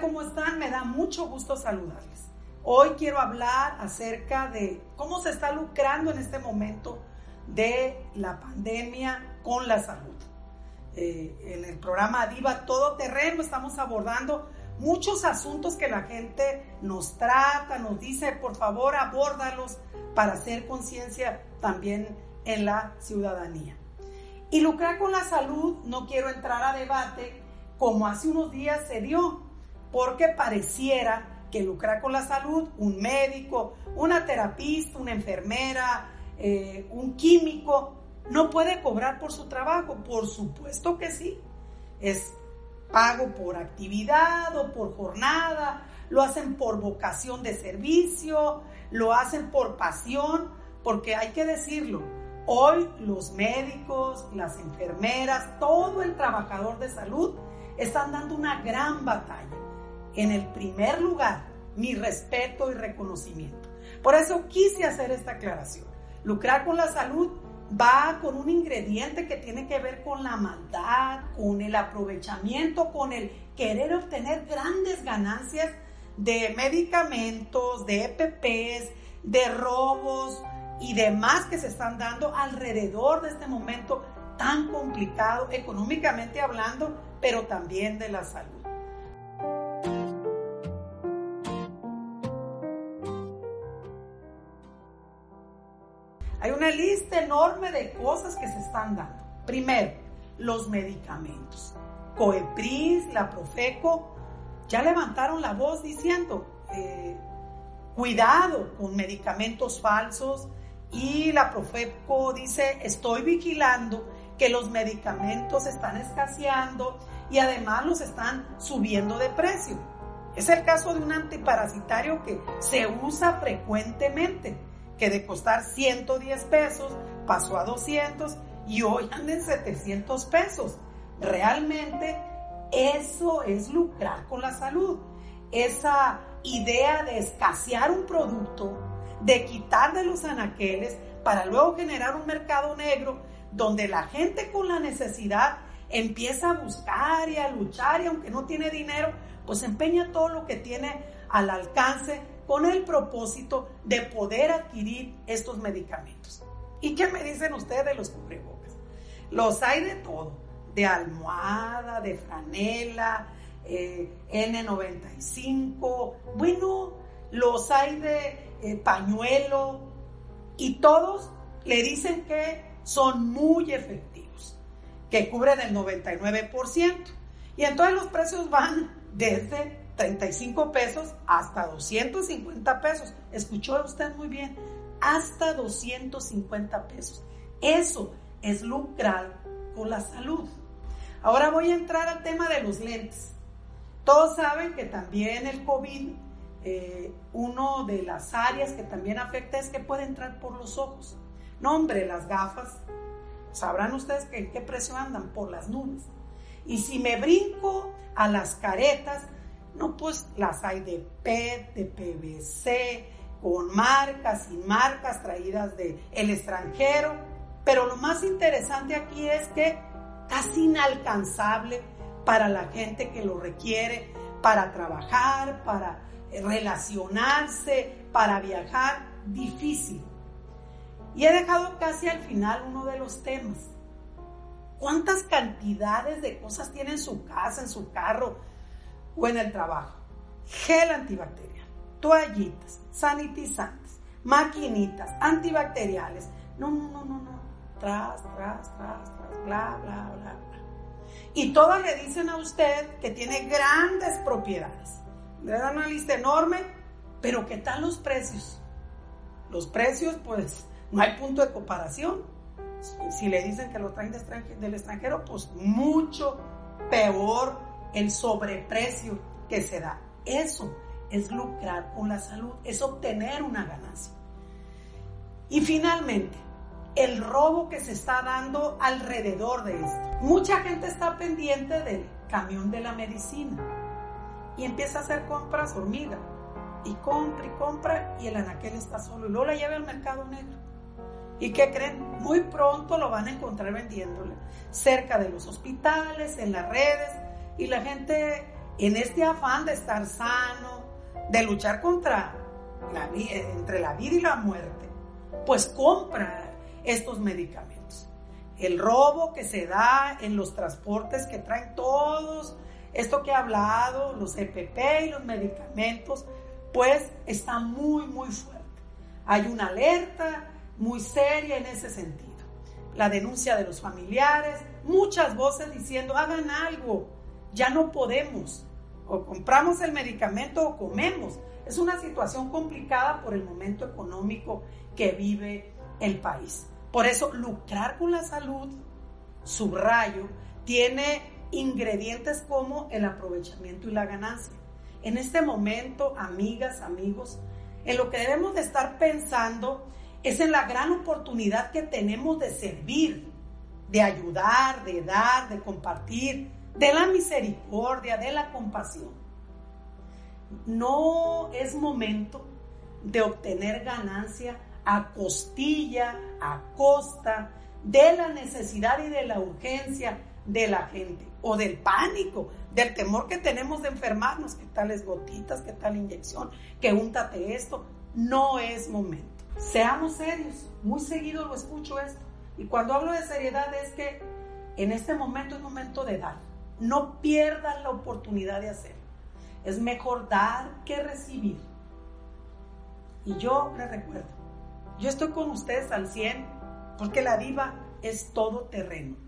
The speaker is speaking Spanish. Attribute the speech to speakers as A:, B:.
A: ¿cómo están? Me da mucho gusto saludarles. Hoy quiero hablar acerca de cómo se está lucrando en este momento de la pandemia con la salud. Eh, en el programa Diva Todo Terreno estamos abordando muchos asuntos que la gente nos trata, nos dice, por favor, abórdalos para hacer conciencia también en la ciudadanía. Y lucrar con la salud, no quiero entrar a debate como hace unos días se dio, porque pareciera que lucrar con la salud, un médico, una terapista, una enfermera, eh, un químico, no puede cobrar por su trabajo. Por supuesto que sí. Es pago por actividad o por jornada, lo hacen por vocación de servicio, lo hacen por pasión, porque hay que decirlo, hoy los médicos, las enfermeras, todo el trabajador de salud están dando una gran batalla. En el primer lugar, mi respeto y reconocimiento. Por eso quise hacer esta aclaración. Lucrar con la salud va con un ingrediente que tiene que ver con la maldad, con el aprovechamiento, con el querer obtener grandes ganancias de medicamentos, de EPPs, de robos y demás que se están dando alrededor de este momento tan complicado económicamente hablando, pero también de la salud. Hay una lista enorme de cosas que se están dando. Primero, los medicamentos. Coepris, la Profeco, ya levantaron la voz diciendo, eh, cuidado con medicamentos falsos y la Profeco dice, estoy vigilando que los medicamentos están escaseando y además los están subiendo de precio. Es el caso de un antiparasitario que se usa frecuentemente que de costar 110 pesos pasó a 200 y hoy anda en 700 pesos. Realmente eso es lucrar con la salud. Esa idea de escasear un producto, de quitar de los anaqueles para luego generar un mercado negro donde la gente con la necesidad empieza a buscar y a luchar y aunque no tiene dinero, pues empeña todo lo que tiene al alcance con el propósito de poder adquirir estos medicamentos. ¿Y qué me dicen ustedes de los cubrebocas? Los hay de todo, de almohada, de franela, eh, N95, bueno, los hay de eh, pañuelo y todos le dicen que son muy efectivos, que cubren el 99%. Y entonces los precios van desde 35 pesos hasta 250 pesos. Escuchó usted muy bien, hasta 250 pesos. Eso es lucrar con la salud. Ahora voy a entrar al tema de los lentes. Todos saben que también el COVID, eh, uno de las áreas que también afecta es que puede entrar por los ojos. No, hombre, las gafas, sabrán ustedes que en qué precio andan, por las nubes. Y si me brinco a las caretas, no, pues las hay de PET, de PVC, con marcas, sin marcas, traídas del el extranjero. Pero lo más interesante aquí es que casi inalcanzable para la gente que lo requiere, para trabajar, para relacionarse, para viajar, difícil. Y he dejado casi al final uno de los temas. ¿Cuántas cantidades de cosas tiene en su casa, en su carro, o en el trabajo. Gel antibacterial, toallitas, sanitizantes, maquinitas, antibacteriales. No, no, no, no, no. Tras, tras, tras, tras, bla, bla, bla, bla. Y todas le dicen a usted que tiene grandes propiedades. Le dan una lista enorme, pero ¿qué tal los precios? Los precios, pues, no hay punto de comparación. Si le dicen que lo traen del extranjero, pues mucho peor el sobreprecio que se da. Eso es lucrar con la salud, es obtener una ganancia. Y finalmente, el robo que se está dando alrededor de esto. Mucha gente está pendiente del camión de la medicina y empieza a hacer compras hormiga. Y compra y compra y el anaquel está solo y luego la lleva al mercado negro. ¿Y qué creen? Muy pronto lo van a encontrar vendiéndole cerca de los hospitales, en las redes, y la gente en este afán de estar sano, de luchar contra la, entre la vida y la muerte, pues compra estos medicamentos. El robo que se da en los transportes que traen todos, esto que he hablado, los EPP y los medicamentos, pues está muy, muy fuerte. Hay una alerta muy seria en ese sentido. La denuncia de los familiares, muchas voces diciendo, hagan algo, ya no podemos. O compramos el medicamento o comemos. Es una situación complicada por el momento económico que vive el país. Por eso, lucrar con la salud, subrayo, tiene ingredientes como el aprovechamiento y la ganancia. En este momento, amigas, amigos, en lo que debemos de estar pensando es en la gran oportunidad que tenemos de servir, de ayudar, de dar, de compartir, de la misericordia, de la compasión. No es momento de obtener ganancia a costilla, a costa de la necesidad y de la urgencia de la gente o del pánico, del temor que tenemos de enfermarnos, que tales gotitas, que tal inyección, que úntate esto, no es momento. Seamos serios, muy seguido lo escucho esto. Y cuando hablo de seriedad es que en este momento es momento de dar. No pierdan la oportunidad de hacerlo. Es mejor dar que recibir. Y yo les recuerdo, yo estoy con ustedes al 100 porque la diva es todo terreno.